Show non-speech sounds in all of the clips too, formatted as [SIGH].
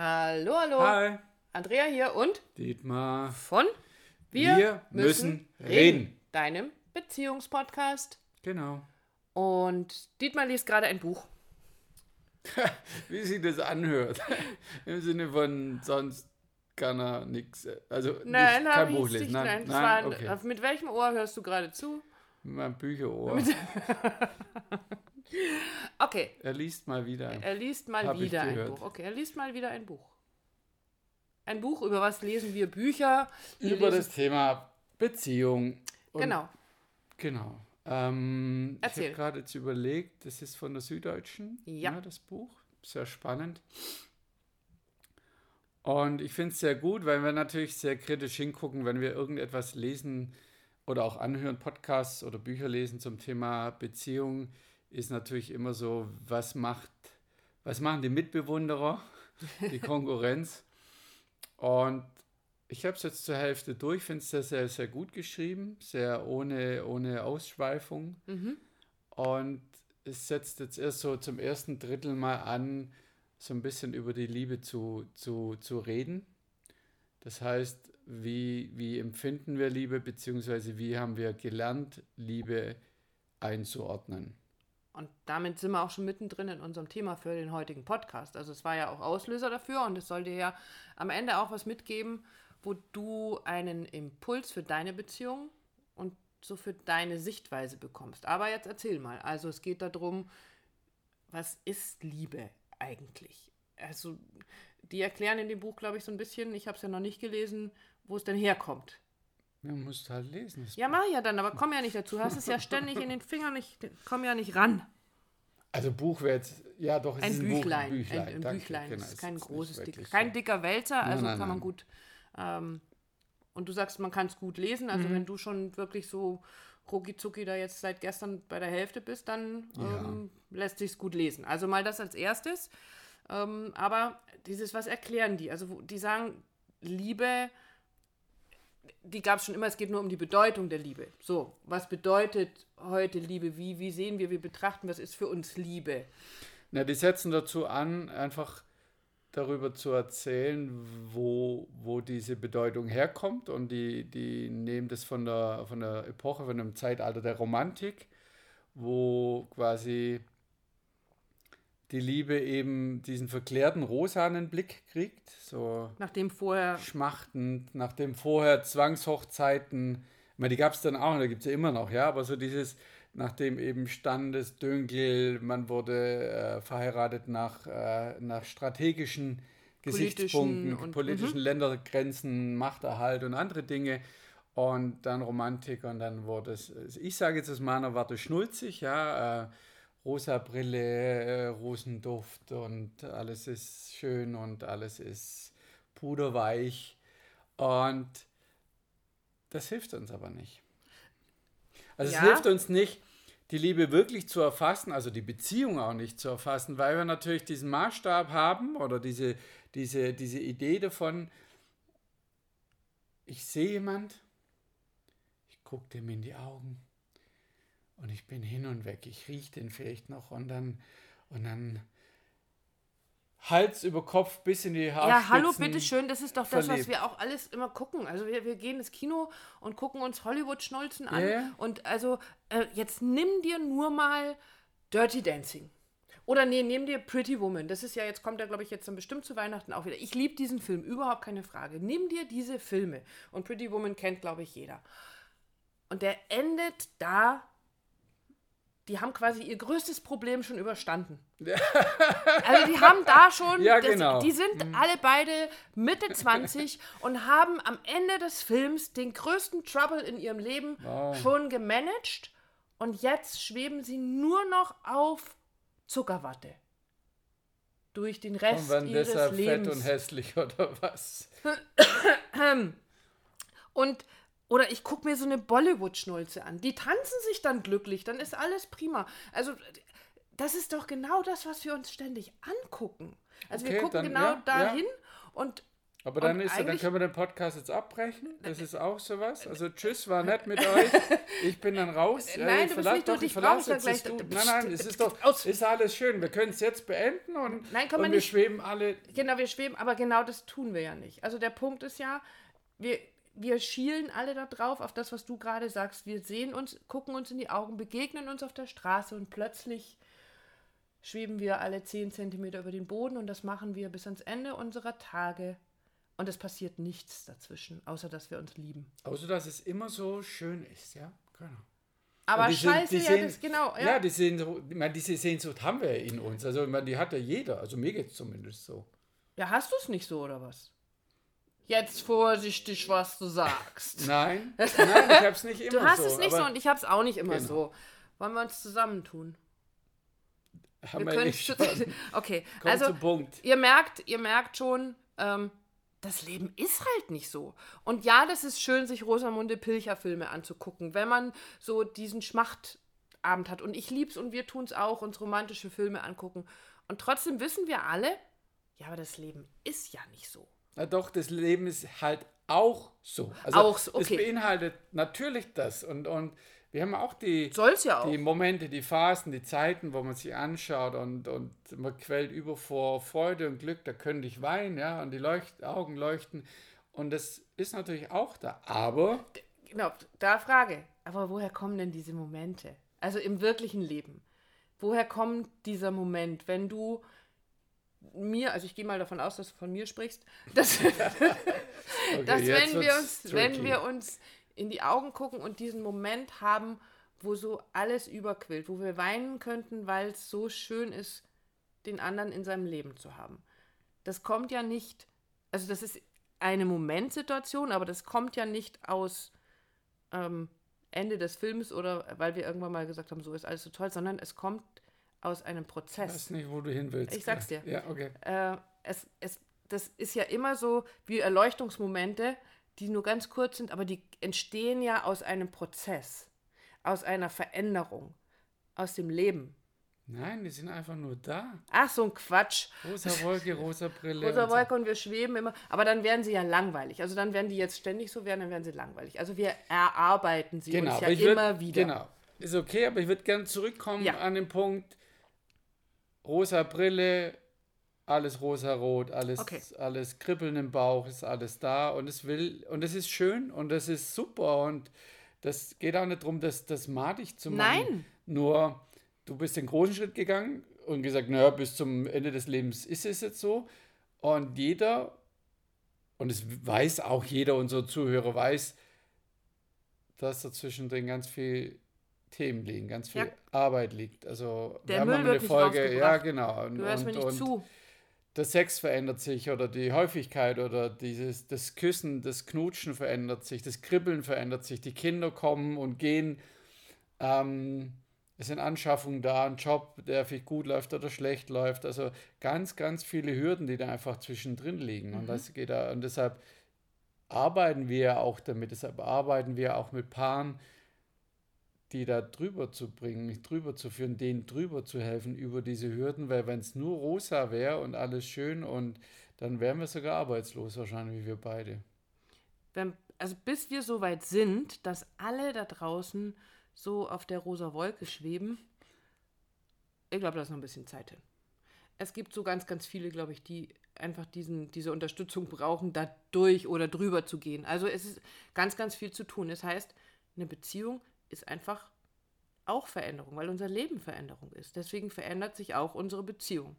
Hallo, hallo. Hi, Andrea hier und Dietmar. von Wir müssen reden. Deinem Beziehungspodcast. Genau. Und Dietmar liest gerade ein Buch. [LAUGHS] Wie sich das anhört. [LAUGHS] Im Sinne von sonst kann er nichts. Also Nein, nicht, kein Buch lesen. Nein, Nein, nein, okay. Mit welchem Ohr hörst du gerade zu? Mit meinem Bücherohr. [LAUGHS] Okay, Er liest mal wieder. ein- er liest mal Hab wieder ein. Buch. Okay, er liest mal wieder ein Buch. Ein Buch, über was lesen wir Bücher? Wir Über lesen- das Thema Beziehung. Genau. Genau. Ähm, ich habe gerade jetzt überlegt, das ist von der Süddeutschen, Ja. ne, das Buch. Sehr spannend. Und ich finde es sehr gut, weil wir natürlich sehr kritisch hingucken, wenn wir irgendetwas lesen oder auch anhören, Podcasts oder Bücher lesen zum Thema Beziehung, ist natürlich immer so, was macht, was machen die Mitbewunderer, die Konkurrenz. Und ich habe es jetzt zur Hälfte durch, finde es sehr, sehr, sehr gut geschrieben, sehr ohne, ohne Ausschweifung. Mhm. Und es setzt jetzt erst so zum ersten Drittel mal an, so ein bisschen über die Liebe zu, zu, zu reden. Das heißt, wie, wie empfinden wir Liebe, beziehungsweise wie haben wir gelernt, Liebe einzuordnen. Und damit sind wir auch schon mittendrin in unserem Thema für den heutigen Podcast. Also es war ja auch Auslöser dafür und es soll dir ja am Ende auch was mitgeben, wo du einen Impuls für deine Beziehung und so für deine Sichtweise bekommst. Aber jetzt erzähl mal. Also es geht darum, was ist Liebe eigentlich? Also die erklären in dem Buch, glaube ich, so ein bisschen, ich habe es ja noch nicht gelesen, wo es denn herkommt. Ja, musst halt lesen. Ja, mach ich ja dann, aber komm ja nicht dazu. Hast es ja ständig in den Fingern, ich komm ja nicht ran. Also Buch wäre jetzt, ja doch, es Ein ist ein Büchlein. Ein Büchlein. ein, ein danke, Büchlein. genau, das ist es kein nicht großes, dick, kein dicker Wälzer, also nein, kann man nein. gut. Ähm, und du sagst, man kann es gut lesen. Also Mhm. wenn du schon wirklich so rucki da jetzt seit gestern bei der Hälfte bist, dann ähm, lässt sich gut lesen. Also mal das als erstes. Ähm, aber dieses, was erklären die? Also die sagen, Liebe, die gab es schon immer, es geht nur um die Bedeutung der Liebe. So, was bedeutet heute Liebe? Wie, wie sehen wir, wie betrachten, was ist für uns Liebe? Na, die setzen dazu an, einfach darüber zu erzählen, wo, wo diese Bedeutung herkommt. Und die, die nehmen das von der, von der Epoche, von dem Zeitalter der Romantik, wo quasi die Liebe eben diesen verklärten rosanen Blick kriegt, so Nachdem vorher schmachtend, nachdem vorher Zwangshochzeiten, ich meine, die gab es dann auch, da gibt es ja immer noch, ja, aber so dieses, nachdem eben Standesdünkel, man wurde äh, verheiratet nach, äh, nach strategischen Gesichtspunkten, und- politischen Ländergrenzen, Machterhalt und andere Dinge. Und dann Romantik und dann wurde es, ich sage jetzt aus meiner Warte schnulzig, ja, äh, rosa Brille, äh, Rosenduft und alles ist schön und alles ist puderweich. Und das hilft uns aber nicht. Also Ja. es hilft uns nicht, die Liebe wirklich zu erfassen, also die Beziehung auch nicht zu erfassen, weil wir natürlich diesen Maßstab haben oder diese, diese, diese Idee davon, ich sehe jemand, ich gucke dem in die Augen und ich bin hin und weg. Ich rieche den vielleicht noch und dann, und dann Hals über Kopf bis in die Haarspitzen. Ja, hallo, bitteschön, das ist doch das, was verliebt. wir auch alles immer gucken. Also wir, wir gehen ins Kino und gucken uns Hollywood-Schnulzen an. Ja. Und also äh, jetzt nimm dir nur mal Dirty Dancing. Oder nee, nimm dir Pretty Woman. Das ist ja, jetzt kommt er, glaube ich, jetzt dann bestimmt zu Weihnachten auch wieder. Ich liebe diesen Film, überhaupt keine Frage. Nimm dir diese Filme. Und Pretty Woman kennt, glaube ich, jeder. Und der endet da. Die haben quasi ihr größtes Problem schon überstanden. Also die haben da schon, [LAUGHS] Ja, das, genau. die sind alle beide Mitte 20 [LAUGHS] und haben am Ende des Films den größten Trouble in ihrem Leben Wow. schon gemanagt und jetzt schweben sie nur noch auf Zuckerwatte. Durch den Rest Und werden ihres deshalb Lebens. fett und hässlich oder was? [LAUGHS] Und oder ich gucke mir so eine Bollywood-Schnulze an. Die tanzen sich dann glücklich, dann ist alles prima. Also, das ist doch genau das, was wir uns ständig angucken. Also, wir Okay, gucken dann- genau ja, dahin ja. und Aber dann, Und ist, dann können wir den Podcast jetzt abbrechen. Das ist auch sowas. Also tschüss, war nett mit euch. Ich bin dann raus. [LAUGHS] Nein, Äh, du ich bist nicht durch, doch, ich ich verlasse jetzt gleich-. Nein, nein, es ist doch ist alles schön. Wir können es jetzt beenden und, Nein, und wir nicht. schweben alle. Genau, wir schweben, aber genau das tun wir ja nicht. Also der Punkt ist ja, wir, wir schielen alle da drauf, auf das, was du gerade sagst. Wir sehen uns, gucken uns in die Augen, begegnen uns auf der Straße und plötzlich schweben wir alle 10 Zentimeter über den Boden und das machen wir bis ans Ende unserer Tage. Und es passiert nichts dazwischen, außer dass wir uns lieben. Außer, dass es immer so schön ist, ja. Genau. Aber scheiße, sind- ja, sehen- das genau. Ja, Ja. die Sehnsucht, ich meine, diese Sehnsucht haben wir ja in uns. Also, ich meine, die hat ja jeder. Also, mir geht es zumindest so. ja, hast du es nicht so, oder was? Jetzt vorsichtig, was du sagst. Nein, [LAUGHS] nein, ich habe es nicht immer Du hast so. es nicht so und ich habe es auch nicht immer Genau. so. Wollen wir uns zusammentun? haben Wir wir können nicht schon. [LAUGHS] Okay, Komm also Punkt. ihr merkt, ihr merkt schon, ähm, das Leben ist halt nicht so. Und ja, das ist schön, sich Rosamunde Pilcher-Filme anzugucken, wenn man so diesen Schmachtabend hat. Und ich lieb's und wir tun's auch, uns romantische Filme angucken. Und trotzdem wissen wir alle, ja, aber das Leben ist ja nicht so. Na doch, das Leben ist halt auch so. Also Auch so, okay. Es beinhaltet natürlich das. Und, und wir haben auch die, ja auch. die Momente, die Phasen, die Zeiten, wo man sich anschaut und, und man quält über vor Freude und Glück, da könnte ich weinen, ja, und die Leucht Augen leuchten. Und das ist natürlich auch da. Aber Genau, da Frage. Aber woher kommen denn diese Momente? Also im wirklichen Leben. Woher kommt dieser Moment, wenn du mir, also ich gehe mal davon aus, dass du von mir sprichst, [LAUGHS] dass, okay, dass wenn, wir uns, wenn wir uns in die Augen gucken und diesen Moment haben, wo so alles überquillt, wo wir weinen könnten, weil es so schön ist, den anderen in seinem Leben zu haben. Das kommt ja nicht, also das ist eine Momentsituation, aber das kommt ja nicht aus ähm, Ende des Films oder weil wir irgendwann mal gesagt haben, so ist alles so toll, sondern es kommt aus einem Ich Prozess. weiß nicht, wo du hin willst. Ich sag's dir. Ja, okay. Äh, es, es, das ist ja immer so wie Erleuchtungsmomente, die nur ganz kurz sind, aber die entstehen ja aus einem Prozess, aus einer Veränderung, aus dem Leben. Nein, die sind einfach nur da. Ach, so ein Quatsch. Rosa Wolke, rosa Brille. Rosa und so. Wolke und wir schweben immer. Aber dann werden sie ja langweilig. Also dann werden die jetzt ständig so werden, dann werden sie langweilig. Also wir erarbeiten sie Genau, uns ja ich würd- immer wieder. Genau. Ist okay, aber ich würde gerne zurückkommen Ja. an den Punkt, rosa Brille, alles rosa-rot, alles, Okay. alles kribbeln im Bauch, ist alles da und es will, und es ist schön und es ist super und das geht auch nicht darum, das, das madig zu machen. Nein. Nur, du bist den großen Schritt gegangen und gesagt, naja, bis zum Ende des Lebens ist es jetzt so. Und jeder, und es weiß auch jeder unserer Zuhörer, weiß, dass dazwischen drin ganz viel Themen liegen, ganz viel Ja. Arbeit liegt. Also Der wir haben Müll wird eine nicht Folge, ja genau. Und, Du hörst mir und, nicht und zu. der Sex verändert sich oder die Häufigkeit oder dieses, das Küssen, das Knutschen verändert sich, das Kribbeln verändert sich, die Kinder kommen und gehen. Ähm, es sind Anschaffungen da, ein Job, der vielleicht gut läuft oder schlecht läuft. Also ganz, ganz viele Hürden, die da einfach zwischendrin liegen. Und das geht da, und deshalb arbeiten wir auch damit, deshalb arbeiten wir auch mit Paaren, die da drüber zu bringen, mich drüber zu führen, denen drüber zu helfen über diese Hürden, weil wenn es nur rosa wäre und alles schön und dann wären wir sogar arbeitslos wahrscheinlich, wie wir beide. Wenn, also bis wir so weit sind, dass alle da draußen so auf der rosa Wolke schweben, ich glaube, da ist noch ein bisschen Zeit hin. Es gibt so ganz, ganz viele, glaube ich, die einfach diesen, diese Unterstützung brauchen, da durch oder drüber zu gehen. Also es ist ganz, ganz viel zu tun. Das heißt, eine Beziehung ist einfach auch Veränderung, weil unser Leben Veränderung ist. Deswegen verändert sich auch unsere Beziehung.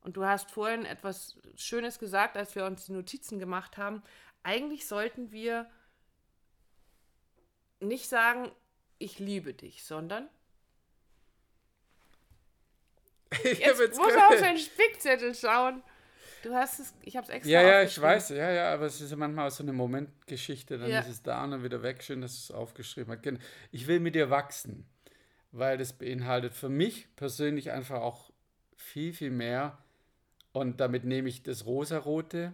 Und du hast vorhin etwas Schönes gesagt, als wir uns die Notizen gemacht haben. Eigentlich sollten wir nicht sagen, ich liebe dich, sondern [LAUGHS] Ich jetzt muss auf seinen Spickzettel schauen. Du hast es, ich habe es extra Ja, ja, ich weiß, ja, ja, aber es ist ja manchmal auch so eine Momentgeschichte, dann Ja. ist es da und dann wieder weg. Schön, dass du es aufgeschrieben hast. Ich will mit dir wachsen, weil das beinhaltet für mich persönlich einfach auch viel, viel mehr. Und damit nehme ich das Rosarote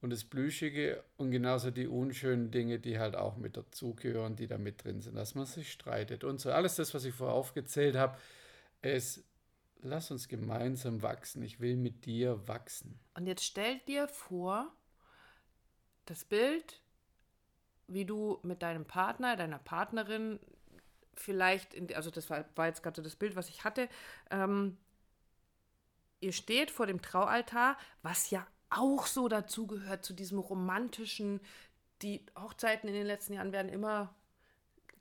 und das Plüschige und genauso die unschönen Dinge, die halt auch mit dazugehören, die da mit drin sind, dass man sich streitet und so. Alles das, was ich vorher aufgezählt habe, ist, lass uns gemeinsam wachsen. Ich will mit dir wachsen. Und jetzt stell dir vor, das Bild, wie du mit deinem Partner, deiner Partnerin vielleicht, in, also das war, war jetzt gerade das Bild, was ich hatte, ähm, ihr steht vor dem Traualtar, was ja auch so dazu gehört, zu diesem romantischen, die Hochzeiten in den letzten Jahren werden immer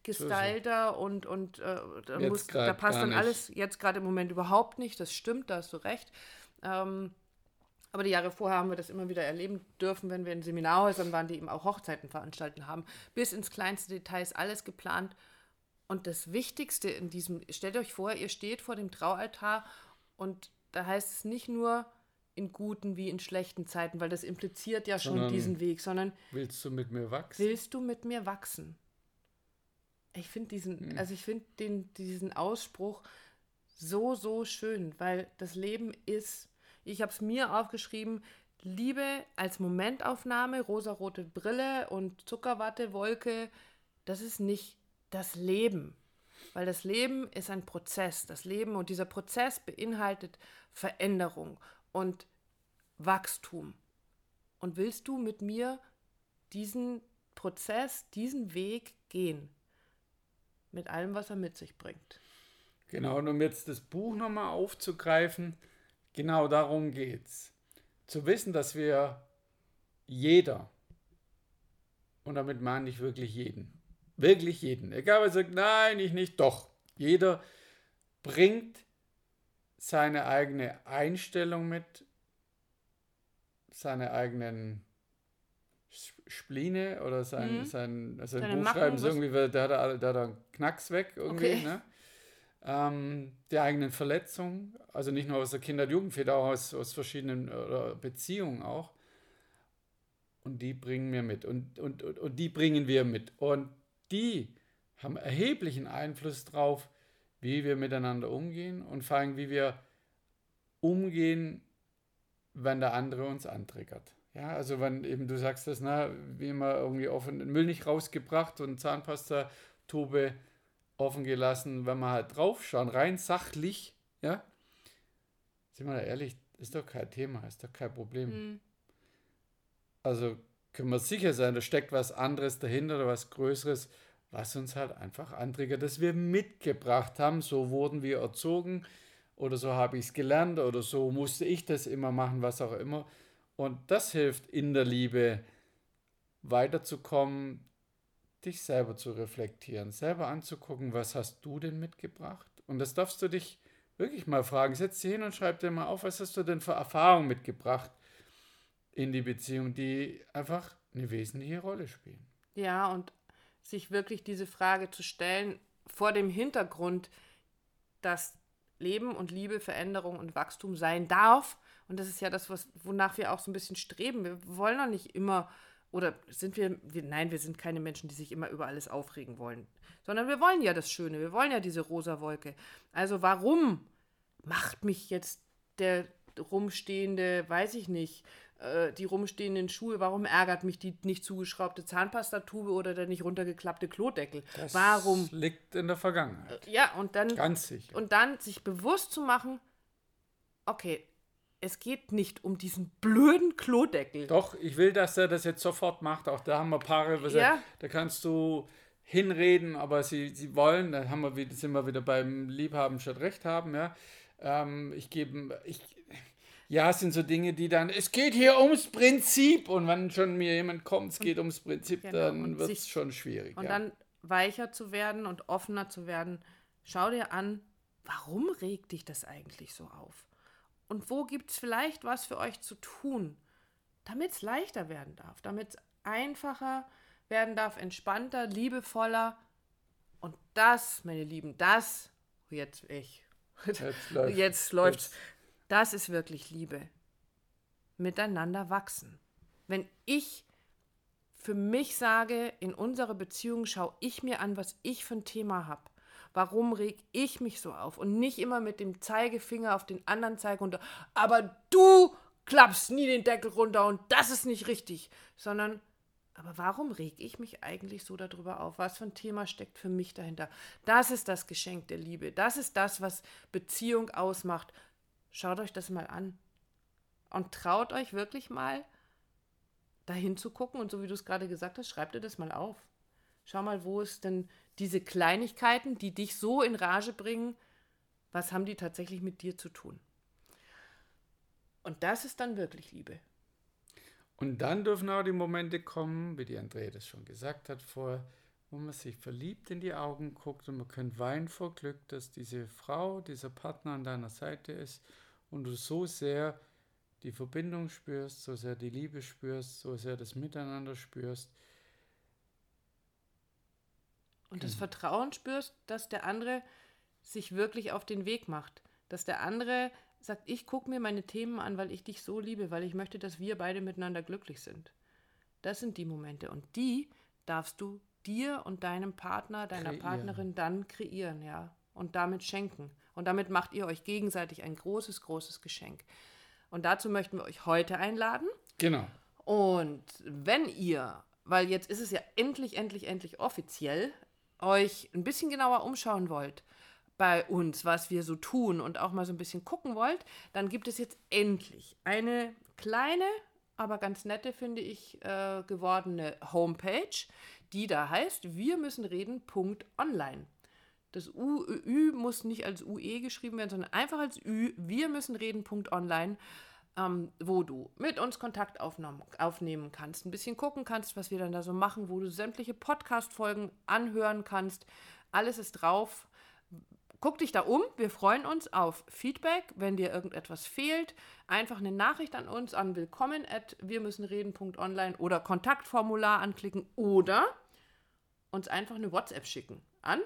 gestylter und, und äh, da, muss, da passt dann alles jetzt gerade im Moment überhaupt nicht. Das stimmt, da hast du recht. Ähm, aber die Jahre vorher haben wir das immer wieder erleben dürfen, wenn wir in Seminarhäusern waren, die eben auch Hochzeiten veranstalten haben. Bis ins kleinste Detail ist alles geplant. Und das Wichtigste in diesem, stellt euch vor, ihr steht vor dem Traualtar und da heißt es nicht nur in guten wie in schlechten Zeiten, weil das impliziert ja schon sondern diesen Weg, sondern willst du mit mir wachsen? Willst du mit mir wachsen? Ich finde diesen, hm. also ich finde den, diesen Ausspruch so, so schön, weil das Leben ist, ich habe es mir aufgeschrieben, Liebe als Momentaufnahme, rosarote Brille und Zuckerwatte, Wolke, das ist nicht das Leben. Weil das Leben ist ein Prozess. Das Leben und dieser Prozess beinhaltet Veränderung und Wachstum. Und willst du mit mir diesen Prozess, diesen Weg gehen? Mit allem, was er mit sich bringt. Genau, und um jetzt das Buch nochmal aufzugreifen, genau darum geht's. Zu wissen, dass wir jeder, und damit meine ich wirklich jeden, wirklich jeden, egal wer sagt, nein, ich nicht, doch, jeder bringt seine eigene Einstellung mit, seine eigenen Spline oder sein, mhm. sein also ein Buch schreiben, so irgendwie, der hat, der hat einen Knacks weg irgendwie, okay. ne? ähm, der eigenen Verletzung, also nicht nur aus der Kinder- und Jugendfehde, auch aus, aus verschiedenen Beziehungen auch. Und die bringen wir mit und, und, und, und die bringen wir mit. Und die haben erheblichen Einfluss darauf, wie wir miteinander umgehen und vor allem, wie wir umgehen, wenn der andere uns antriggert. Ja, also wenn eben du sagst das, na, wie immer irgendwie offen, Müll nicht rausgebracht und Zahnpasta-Tube offen gelassen, wenn wir halt draufschauen, rein sachlich, ja, sind wir da ehrlich, ist doch kein Thema, ist doch kein Problem. Mhm. Also können wir sicher sein, da steckt was anderes dahinter oder was Größeres, was uns halt einfach antriggert, das wir mitgebracht haben. So wurden wir erzogen oder so habe ich es gelernt oder so musste ich das immer machen, was auch immer. Und das hilft in der Liebe weiterzukommen, dich selber zu reflektieren, selber anzugucken, was hast du denn mitgebracht? Und das darfst du dich wirklich mal fragen. Setz dich hin und schreib dir mal auf, was hast du denn für Erfahrungen mitgebracht in die Beziehung, die einfach eine wesentliche Rolle spielen. Ja, und sich wirklich diese Frage zu stellen, vor dem Hintergrund, dass Leben und Liebe, Veränderung und Wachstum sein darf. Und das ist ja das, was, wonach wir auch so ein bisschen streben. Wir wollen doch nicht immer oder sind wir, wir, nein, wir sind keine Menschen, die sich immer über alles aufregen wollen, sondern wir wollen ja das Schöne, wir wollen ja diese rosa Wolke. Also warum macht mich jetzt der rumstehende, weiß ich nicht, äh, die rumstehenden Schuhe, warum ärgert mich die nicht zugeschraubte Zahnpastatube oder der nicht runtergeklappte Klodeckel? Das warum? liegt in der Vergangenheit. Ja, und dann ganz sicher. Und dann sich bewusst zu machen, okay, es geht nicht um diesen blöden Klodeckel. Doch, ich will, dass er das jetzt sofort macht. Auch da haben wir Paare, ja. da kannst du hinreden, aber sie, sie wollen, da haben wir, sind wir wieder beim Liebhaben statt Recht haben, ja. Ähm, ich gebe, ich, ja, es sind so Dinge, die dann, es geht hier ums Prinzip und wenn schon mir jemand kommt, es geht ums Prinzip, genau. dann wird es schon schwierig. Und ja. dann weicher zu werden und offener zu werden. Schau dir an, warum regt dich das eigentlich so auf? Und wo gibt es vielleicht was für euch zu tun, damit es leichter werden darf, damit es einfacher werden darf, entspannter, liebevoller. Und das, meine Lieben, das, jetzt ich, jetzt [LAUGHS] läuft jetzt läuft's. Das ist wirklich Liebe. Miteinander wachsen. Wenn ich für mich sage, in unserer Beziehung schaue ich mir an, was ich für ein Thema habe Warum reg ich mich so auf? Und nicht immer mit dem Zeigefinger auf den anderen zeigen und aber du klappst nie den Deckel runter und das ist nicht richtig, sondern aber warum reg ich mich eigentlich so darüber auf? Was für ein Thema steckt für mich dahinter? Das ist das Geschenk der Liebe. Das ist das, was Beziehung ausmacht. Schaut euch das mal an. Und traut euch wirklich mal, dahin zu gucken und so wie du es gerade gesagt hast, schreib dir das mal auf. Schau mal, wo ist denn diese Kleinigkeiten, die dich so in Rage bringen, was haben die tatsächlich mit dir zu tun? Und das ist dann wirklich Liebe. Und dann dürfen auch die Momente kommen, wie die Andrea das schon gesagt hat vorher, wo man sich verliebt in die Augen guckt und man könnte weinen vor Glück, dass diese Frau, dieser Partner an deiner Seite ist und du so sehr die Verbindung spürst, so sehr die Liebe spürst, so sehr das Miteinander spürst. Und das. Vertrauen spürst, dass der andere sich wirklich auf den Weg macht. Dass der andere sagt, ich gucke mir meine Themen an, weil ich dich so liebe, weil ich möchte, dass wir beide miteinander glücklich sind. Das sind die Momente. Und die darfst du dir und deinem Partner, deiner kreieren. Partnerin dann kreieren, ja. Und damit schenken. Und damit macht ihr euch gegenseitig ein großes, großes Geschenk. Und dazu möchten wir euch heute einladen. Genau. Und wenn ihr, weil jetzt ist es ja endlich, endlich, endlich offiziell, euch ein bisschen genauer umschauen wollt bei uns, was wir so tun und auch mal so ein bisschen gucken wollt, dann gibt es jetzt endlich eine kleine, aber ganz nette, finde ich, äh, gewordene Homepage, die da heißt, wir müssen reden.online. Das U, Ü muss nicht als UE geschrieben werden, sondern einfach als Ü, wir müssen reden.online, ähm, wo du mit uns Kontakt aufnehmen kannst, ein bisschen gucken kannst, was wir dann da so machen, wo du sämtliche Podcast-Folgen anhören kannst. Alles ist drauf. Guck dich da um. Wir freuen uns auf Feedback. Wenn dir irgendetwas fehlt, einfach eine Nachricht an uns an willkommen at wir müssen reden.online oder Kontaktformular anklicken oder uns einfach eine WhatsApp schicken an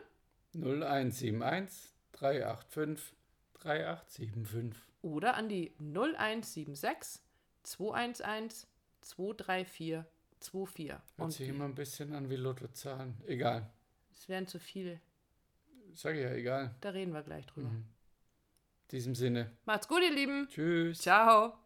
0171 385 3875 oder an die 0176 211 234 24. Hört Und sich immer ein bisschen an wie Lottozahlen. Egal. Es wären zu viele. Sag ich ja, egal. Da reden wir gleich drüber. Mhm. In diesem Sinne. Macht's gut, ihr Lieben. Tschüss. Ciao.